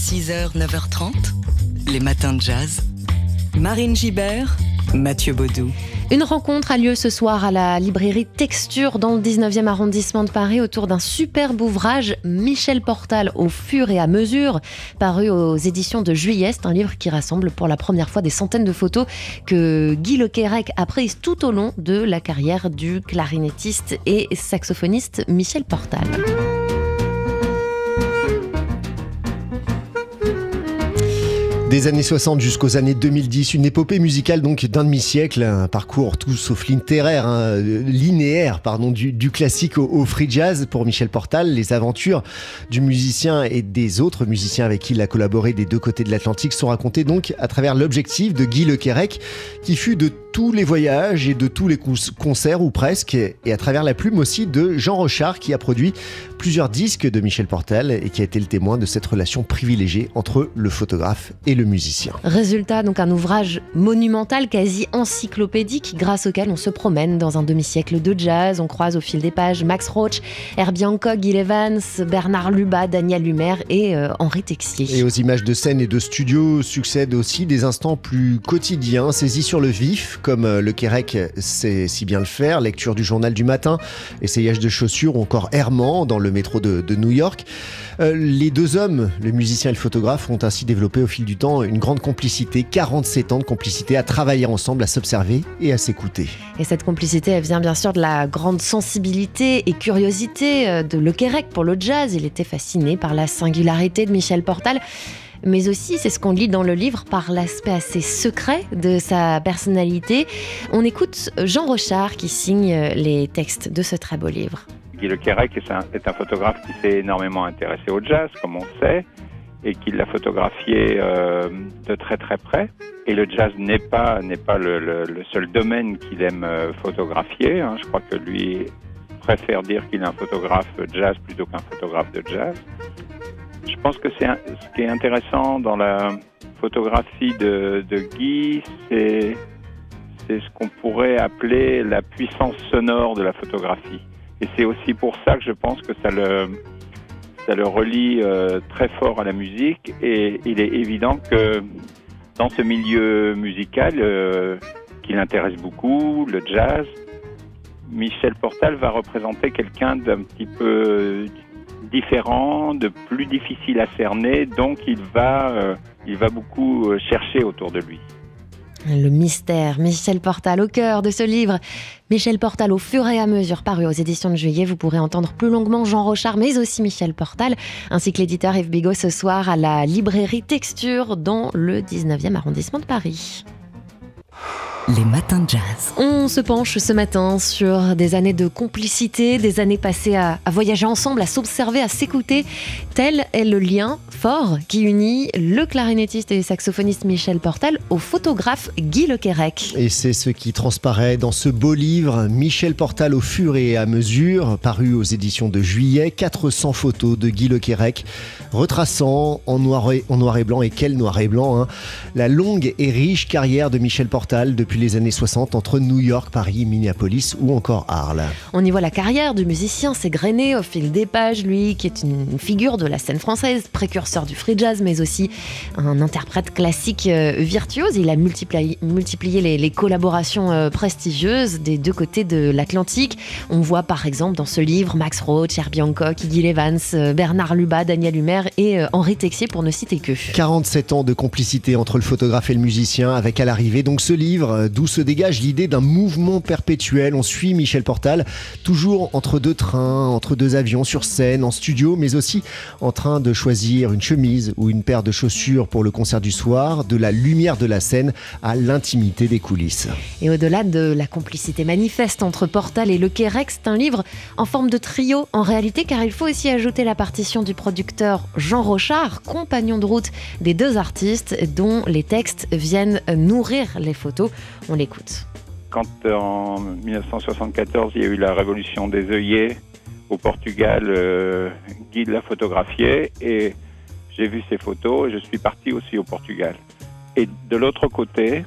6h, 9h30, les matins de jazz. Marine Gibert, Mathieu Baudou. Une rencontre a lieu ce soir à la librairie Texture dans le 19e arrondissement de Paris autour d'un superbe ouvrage Michel Portal au fur et à mesure, paru aux éditions de Juillet. Un livre qui rassemble pour la première fois des centaines de photos que Guy Lequerec a prises tout au long de la carrière du clarinettiste et saxophoniste Michel Portal. Des années 60 jusqu'aux années 2010, une épopée musicale donc d'un demi-siècle, un parcours tout sauf littéraire, hein, linéaire pardon, du, classique au, free jazz pour Michel Portal. Les aventures du musicien et des autres musiciens avec qui il a collaboré des deux côtés de l'Atlantique sont racontées donc à travers l'objectif de Guy Lequerec, qui fut de tous les voyages et de tous les concerts ou presque, et à travers la plume aussi de Jean Rochard qui a produit plusieurs disques de Michel Portal et qui a été le témoin de cette relation privilégiée entre le photographe et le musicien. Résultat, donc un ouvrage monumental, quasi encyclopédique, grâce auquel on se promène dans un demi-siècle de jazz. On croise au fil des pages Max Roach, Herbie Hancock, Gil Evans, Bernard Luba, Daniel Lumer et euh, Henri Texier. Et aux images de scène et de studio succèdent aussi des instants plus quotidiens, saisis sur le vif, comme euh, le Quérec sait si bien le faire, lecture du journal du matin, essayage de chaussures ou encore errement dans le métro de, New York. Euh, les deux hommes, le musicien et le photographe, ont ainsi développé au fil du temps une grande complicité, 47 ans de complicité, à travailler ensemble, à s'observer et à s'écouter. Et cette complicité, elle vient bien sûr de la grande sensibilité et curiosité euh, de Le Quérec pour le jazz. Il était fasciné par la singularité de Michel Portal mais aussi, c'est ce qu'on lit dans le livre, par l'aspect assez secret de sa personnalité. On écoute Jean Rochard qui signe les textes de ce très beau livre. Guy Le Quérec est un, photographe qui s'est énormément intéressé au jazz, comme on sait, et qui l'a photographié euh, de très très près. Et le jazz n'est pas pas le, le, seul domaine qu'il aime euh, photographier. Hein. Je crois que lui préfère dire qu'il est un photographe jazz plutôt qu'un photographe de jazz. Je pense que c'est ce qui est intéressant dans la photographie de, Guy, c'est c'est ce qu'on pourrait appeler la puissance sonore de la photographie. Et c'est aussi pour ça que je pense que ça le ça le relie euh, très fort à la musique. Et il est évident que dans ce milieu musical euh, qui l'intéresse beaucoup, le jazz, Michel Portal va représenter quelqu'un d'un petit peu différent, de plus difficile à cerner, donc il va, euh, il va beaucoup euh, chercher autour de lui. Le mystère, Michel Portal au cœur de ce livre. Michel Portal au fur et à mesure paru aux éditions de juillet. Vous pourrez entendre plus longuement Jean Rochard, mais aussi Michel Portal, ainsi que l'éditeur Yves Bigot ce soir à la librairie Texture dans le 19e arrondissement de Paris. Les matins de jazz. On se penche ce matin sur des années de complicité, des années passées à, voyager ensemble, à s'observer, à s'écouter. Tel est le lien fort qui unit le clarinettiste et saxophoniste Michel Portal au photographe Guy Lequerec. Et c'est ce qui transparaît dans ce beau livre, Michel Portal au fur et à mesure, paru aux éditions de juillet, 400 photos de Guy Lequerec, retraçant en noir et, en noir et blanc, et quel noir et blanc, hein, la longue et riche carrière de Michel Portal depuis les années 60 entre New York, Paris, Minneapolis ou encore Arles. On y voit la carrière du musicien s'égrener au fil des pages, lui qui est une figure de la scène française, précurseur du free jazz, mais aussi un interprète classique euh, virtuose. Il a multiplié, les, collaborations euh, prestigieuses des deux côtés de l'Atlantique. On voit par exemple dans ce livre Max Roach, Herbie Hancock, Iggy Evans, euh, Bernard Luba, Daniel Humer et Henri Texier pour ne citer que. 47 ans de complicité entre le photographe et le musicien avec à l'arrivée donc ce livre d'où se dégage l'idée d'un mouvement perpétuel. On suit Michel Portal, toujours entre deux trains, entre deux avions, sur scène, en studio, mais aussi en train de choisir une chemise ou une paire de chaussures pour le concert du soir, de la lumière de la scène à l'intimité des coulisses. Et au-delà de la complicité manifeste entre Portal et Le Quérex, c'est un livre en forme de trio en réalité, car il faut aussi ajouter la partition du producteur Jean Rochard, compagnon de route des deux artistes, dont les textes viennent nourrir les photos. On l'écoute. Quand en 1974 il y a eu la révolution des œillets au Portugal, euh, Guy l'a photographié et j'ai vu ses photos et je suis parti aussi au Portugal. Et de l'autre côté,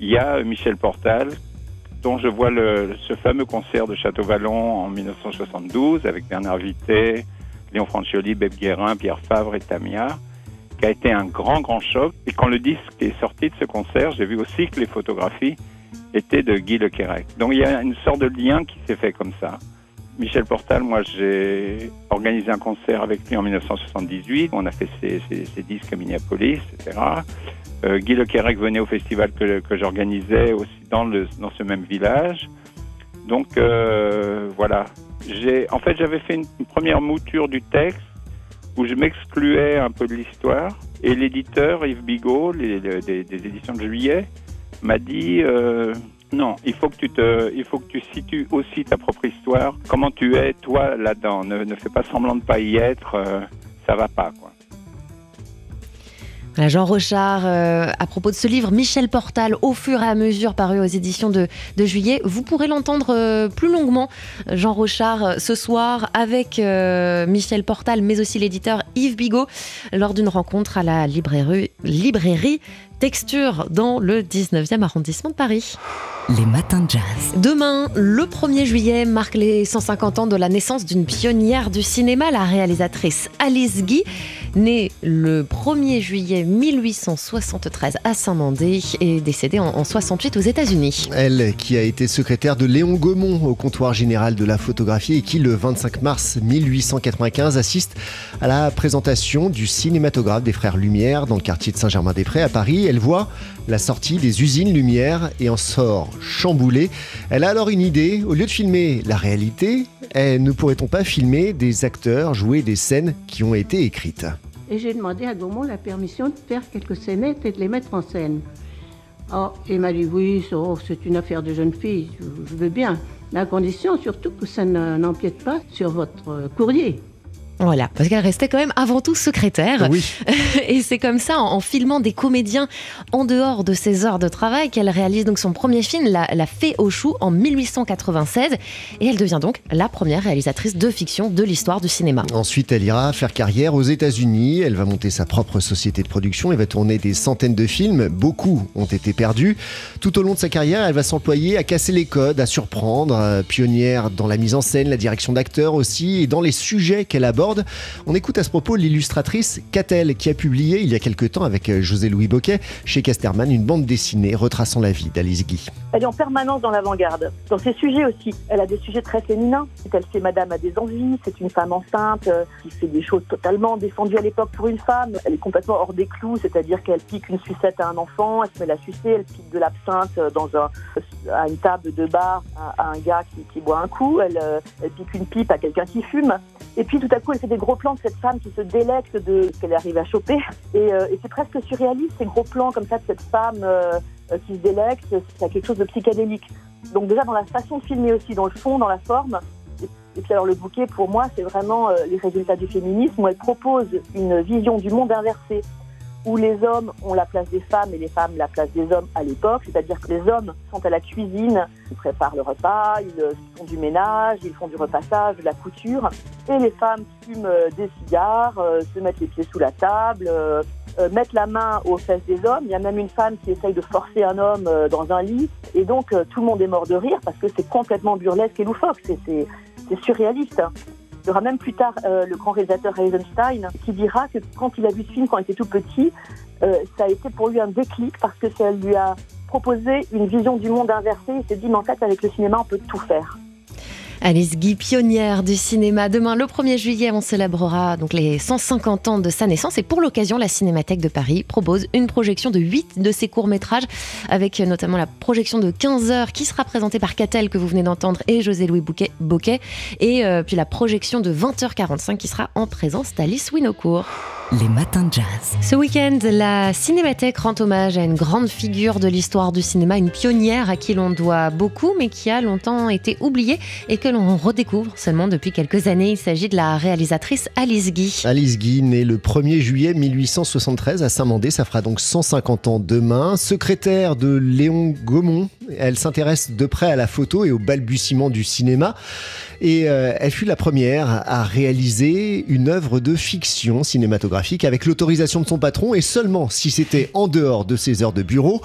il y a Michel Portal, dont je vois ce fameux concert de Château-Vallon en 1972 avec Bernard Vité, Léon Francioli, Beb Guérin, Pierre Favre et Tamia a été un grand, grand choc. Et quand le disque est sorti de ce concert, j'ai vu aussi que les photographies étaient de Guy Le Quérec. Donc il y a une sorte de lien qui s'est fait comme ça. Michel Portal, moi j'ai organisé un concert avec lui en 1978. On a fait ses, disques à Minneapolis, etc. Euh, Guy Le Quérec venait au festival que, j'organisais aussi dans, le, dans ce même village. Donc euh, voilà. En fait, j'avais fait une, première mouture du texte où je m'excluais un peu de l'histoire. Et l'éditeur, Yves Bigot, des, éditions de juillet, m'a dit euh, non, il faut que tu te, il faut que tu situes aussi ta propre histoire. Comment tu es toi là-dedans? Ne, ne fais pas semblant de pas y être. Euh, ça va pas quoi. Jean Rochard, euh, à propos de ce livre, Michel Portal, au fur et à mesure paru aux éditions de, juillet. Vous pourrez l'entendre euh, plus longuement, Jean Rochard, ce soir, avec Michel Portal, mais aussi l'éditeur Yves Bigot, lors d'une rencontre à la librairie, librairie Texture dans le 19e arrondissement de Paris. Les matins de jazz. Demain, le 1er juillet, marque les 150 ans de la naissance d'une pionnière du cinéma, la réalisatrice Alice Guy, née le 1er juillet 1873 à Saint-Mandé et décédée en, 68 aux États-Unis. Elle, qui a été secrétaire de Léon Gaumont au comptoir général de la photographie et qui, le 25 mars 1895, assiste à la présentation du cinématographe des Frères Lumière dans le quartier de Saint-Germain-des-Prés à Paris. Elle voit la sortie des usines Lumière et en sort chamboulée. Elle a alors une idée, au lieu de filmer la réalité, eh, ne pourrait-on pas filmer des acteurs jouer des scènes qui ont été écrites? Et j'ai demandé à Gaumont la permission de faire quelques scénettes et de les mettre en scène. Oh, il m'a dit oui, oh, c'est une affaire de jeune fille, je veux bien, mais à condition surtout que ça n'empiète pas sur votre courrier. Voilà, parce qu'elle restait quand même avant tout secrétaire. Oui. Et c'est comme ça, en, filmant des comédiens en dehors de ses heures de travail, qu'elle réalise donc son premier film, La, Fée aux choux, en 1896. Et elle devient donc la première réalisatrice de fiction de l'histoire du cinéma. Ensuite, elle ira faire carrière aux États-Unis. Elle va monter sa propre société de production et va tourner des centaines de films. Beaucoup ont été perdus. Tout au long de sa carrière, elle va s'employer à casser les codes, à surprendre. Euh, pionnière dans la mise en scène, la direction d'acteurs aussi, et dans les sujets qu'elle aborde on écoute à ce propos l'illustratrice Catel qui a publié il y a quelque temps avec euh, José-Louis Boquet chez Casterman une bande dessinée retraçant la vie d'Alice Guy. Elle est en permanence dans l'avant-garde. Dans ses sujets aussi, elle a des sujets très féminins. Elle fait Madame a des envies, c'est une femme enceinte euh, qui fait des choses totalement défendues à l'époque pour une femme. Elle est complètement hors des clous, c'est-à-dire qu'elle pique une sucette à un enfant, elle se met la sucer, elle pique de l'absinthe dans un, à une table de bar à, un gars qui, boit un coup, euh, elle pique une pipe à quelqu'un qui fume. Et puis tout à coup, elle fait des gros plans de cette femme qui se délecte de ce qu'elle arrive à choper. Et, euh, et c'est presque surréaliste, ces gros plans comme ça de cette femme euh, euh, qui se délecte. C'est quelque chose de psychédélique. Donc déjà dans la façon de filmer aussi, dans le fond, dans la forme. Et, puis alors le bouquet, pour moi, c'est vraiment les résultats du féminisme où elle propose une vision du monde inversé où les hommes ont la place des femmes et les femmes la place des hommes à l'époque, c'est-à-dire que les hommes sont à la cuisine, ils préparent le repas, ils euh, font du ménage, ils font du repassage, de la couture, et les femmes fument euh, des cigares, euh, se mettent les pieds sous la table, mettent la main aux fesses des hommes. Il y a même une femme qui essaye de forcer un homme dans un lit, et donc tout le monde est mort de rire parce que c'est complètement burlesque et loufoque, c'est surréaliste. Il y aura même plus tard euh, le grand réalisateur Eisenstein qui dira que quand il a vu ce film quand il était tout petit, euh, ça a été pour lui un déclic parce que ça lui a proposé une vision du monde inversée. Il s'est dit, mais en fait, avec le cinéma, on peut tout faire. Alice Guy, pionnière du cinéma. Demain, le 1er juillet, on célébrera donc les 150 ans de sa naissance. Et pour l'occasion, la Cinémathèque de Paris propose une projection de 8 de ses courts-métrages, avec notamment la projection de 15 heures qui sera présentée par Catel, que vous venez d'entendre, et José-Louis Bouquet, et euh, puis la projection de 20h45 qui sera en présence d'Alice Winocourt. Les matins de jazz. Ce week-end, la Cinémathèque rend hommage à une grande figure de l'histoire du cinéma, une pionnière à qui l'on doit beaucoup, mais qui a longtemps été oubliée et que l'on redécouvre seulement depuis quelques années. Il s'agit de la réalisatrice Alice Guy. Alice Guy, née le 1er juillet 1873 à Saint-Mandé, ça fera donc 150 ans demain. Secrétaire de Léon Gaumont Elle s'intéresse de près à la photo et au balbutiement du cinéma. Et euh, elle fut la première à réaliser une œuvre de fiction cinématographique avec l'autorisation de son patron et seulement si c'était en dehors de ses heures de bureau.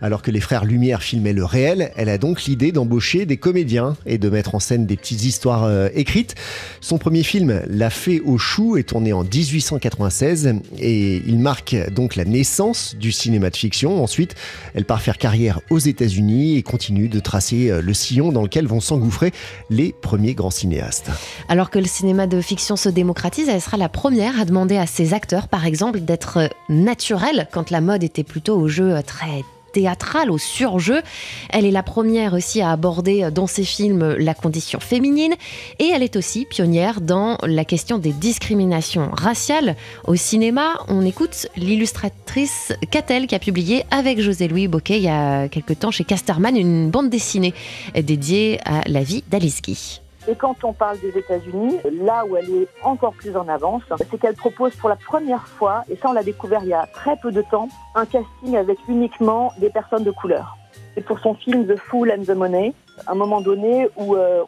Alors que les frères Lumière filmaient le réel, elle a donc l'idée d'embaucher des comédiens et de mettre en scène des petites histoires euh, écrites. Son premier film, La Fée au chou, est tourné en 1896 et il marque donc la naissance du cinéma de fiction. Ensuite, elle part faire carrière aux États-Unis et continue de tracer euh, le sillon dans lequel vont s'engouffrer les premiers grands cinéastes. Alors que le cinéma de fiction se démocratise, elle sera la première à demander à ses acteurs, par exemple, d'être naturels quand la mode était plutôt au jeu très théâtrale, au surjeu. Elle est la première aussi à aborder dans ses films la condition féminine et elle est aussi pionnière dans la question des discriminations raciales. Au cinéma, on écoute l'illustratrice Catel qui a publié avec José-Louis Boquet il y a quelque temps chez Casterman une bande dessinée dédiée à la vie Guy. Et quand on parle des États-Unis, là où elle est encore plus en avance, c'est qu'elle propose pour la première fois, et ça on l'a découvert il y a très peu de temps, un casting avec uniquement des personnes de couleur. Et pour son film The Fool and the Money, un moment donné où, euh,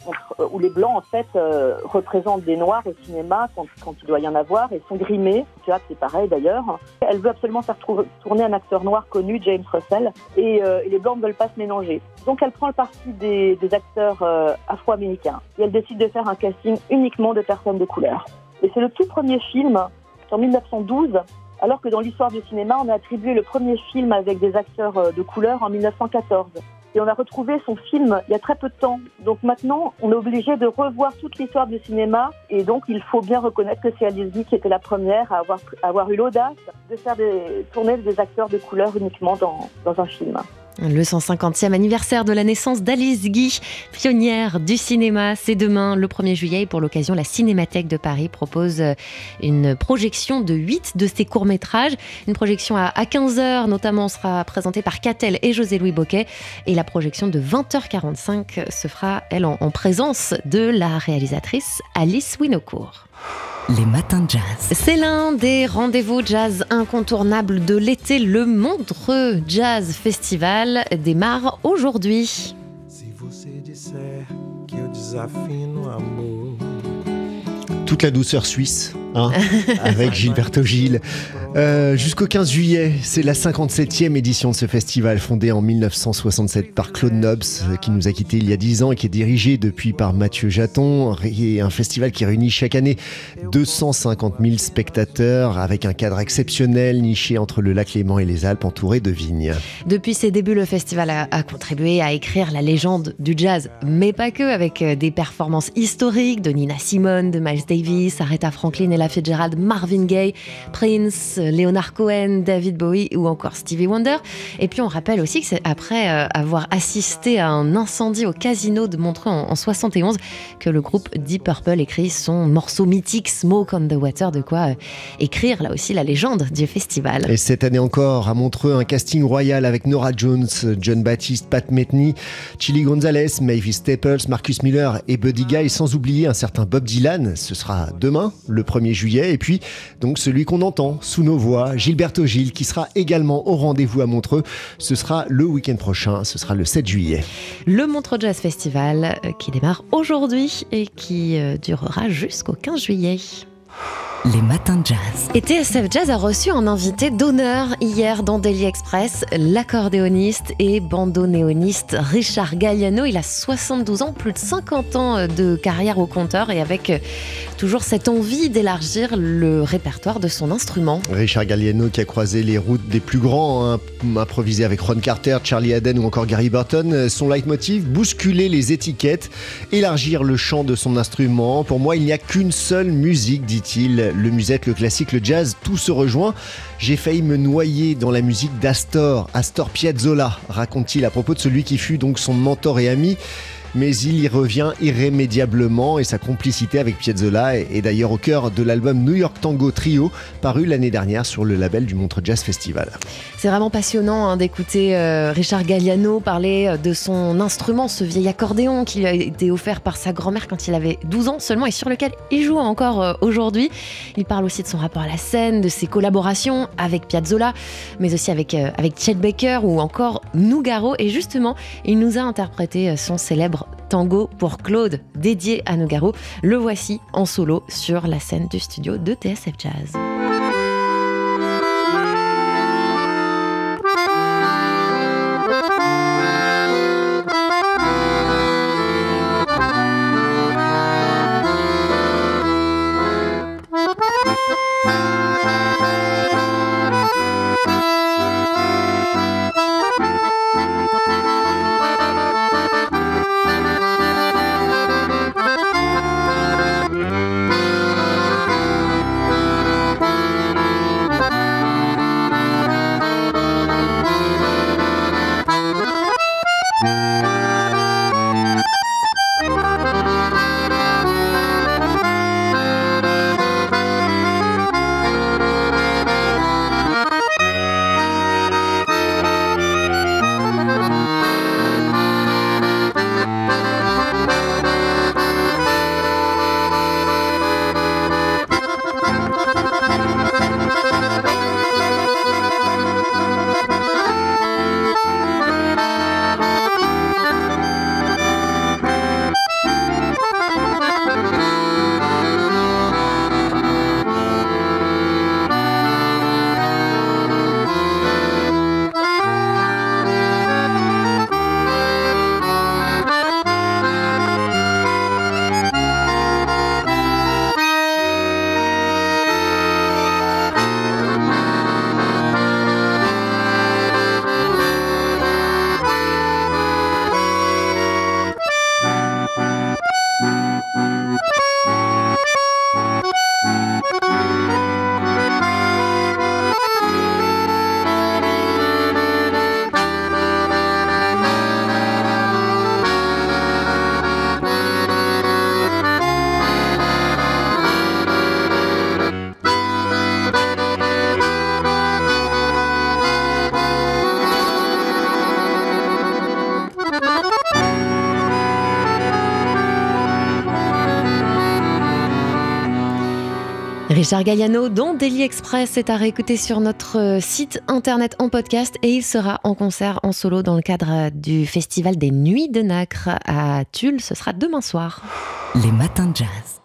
où les blancs en fait euh, représentent des noirs au cinéma quand, il doit y en avoir et sont grimés. Vois, c'est pareil d'ailleurs. Elle veut absolument faire tourner un acteur noir connu, James Russell, et, euh, et, les blancs ne veulent pas se mélanger. Donc elle prend le parti des, des acteurs afro-américains et elle décide de faire un casting uniquement de personnes de couleur. Et c'est le tout premier film en 1912 alors que dans l'histoire du cinéma, on a attribué le premier film avec des acteurs de couleur en 1914. Et on a retrouvé son film il y a très peu de temps. Donc maintenant, on est obligé de revoir toute l'histoire du cinéma. Et donc, il faut bien reconnaître que c'est Alice qui était la première à avoir, avoir eu l'audace de faire des, tourner des acteurs de couleur uniquement dans, dans un film. Le 150e anniversaire de la naissance d'Alice Guy, pionnière du cinéma, c'est demain, le 1er juillet. Et pour l'occasion, la Cinémathèque de Paris propose euh, une projection de 8 de ses courts-métrages. Une projection à 15h, notamment, sera présentée par Catel et José-Louis Boquet. Et la projection de 20h45 se fera, elle, en, en présence de la réalisatrice Alice Winocourt. Les matins de jazz. C'est l'un des rendez-vous jazz incontournables de l'été. Le Montreux Jazz Festival démarre aujourd'hui. Toute la douceur suisse, hein, avec Gilberto Gil. Euh, Jusqu'au 15 juillet, c'est la 57e édition de ce festival fondé en 1967 par Claude Nobs, qui nous a quittés il y a 10 ans et qui est dirigé depuis par Mathieu Jaton. Et un festival qui réunit chaque année 250 000 spectateurs avec un cadre exceptionnel niché entre le lac Léman et les Alpes entouré de vignes. Depuis ses débuts, le festival a, contribué à écrire la légende du jazz, mais pas que, avec des performances historiques de Nina Simone, de Miles Davis, Aretha Franklin, Ella Fitzgerald, Marvin Gaye, Prince, Leonard Cohen, David Bowie ou encore Stevie Wonder. Et puis on rappelle aussi que c'est après euh, avoir assisté à un incendie au casino de Montreux en, en 71 que le groupe Deep Purple écrit son morceau mythique Smoke on the Water, de quoi euh, écrire là aussi la légende du festival. Et cette année encore, à Montreux, un casting royal avec Nora Jones, John Baptiste, Pat Metheny, Chili Gonzalez, Mavis Staples, Marcus Miller et Buddy Guy, sans oublier un certain Bob Dylan. Ce sera demain, le 1er juillet. Et puis, donc, celui qu'on entend sous nos voix, Gilberto Gil, qui sera également au rendez-vous à Montreux. Ce sera le week-end prochain, ce sera le 7 juillet. Le Montreux Jazz Festival euh, qui démarre aujourd'hui et qui euh, durera jusqu'au 15 juillet. Les matins de jazz. Et TSF Jazz a reçu un invité d'honneur hier dans Daily Express, l'accordéoniste et bandonéoniste Richard Galliano. Il a 72 ans, plus de 50 ans de carrière au compteur et avec toujours cette envie d'élargir le répertoire de son instrument. Richard Galliano qui a croisé les routes des plus grands, hein, improvisé avec Ron Carter, Charlie Haden ou encore Gary Burton. Son leitmotiv, bousculer les étiquettes, élargir le champ de son instrument. Pour moi, il n'y a qu'une seule musique, dit-il le musette, le classique, le jazz, tout se rejoint. J'ai failli me noyer dans la musique d'Astor, Astor Piazzolla, raconte-t-il à propos de celui qui fut donc son mentor et ami. Mais il y revient irrémédiablement et sa complicité avec Piazzolla est d'ailleurs au cœur de l'album New York Tango Trio, paru l'année dernière sur le label du Montre Jazz Festival. C'est vraiment passionnant hein, d'écouter euh, Richard Galliano parler euh, de son instrument, ce vieil accordéon qui lui a été offert par sa grand-mère quand il avait 12 ans seulement et sur lequel il joue encore euh, aujourd'hui. Il parle aussi de son rapport à la scène, de ses collaborations avec Piazzolla, mais aussi avec, avec Chet Baker ou encore Nougaro. Et justement, il nous a interprété son célèbre tango pour Claude, dédié à Nougaro. Le voici en solo sur la scène du studio de TSF Jazz. Richard Galliano, dont Daily Express est à réécouter sur notre euh, site internet en podcast et il sera en concert en solo dans le cadre du festival des Nuits de Nacre à Tulle. Ce sera demain soir. Les matins de jazz.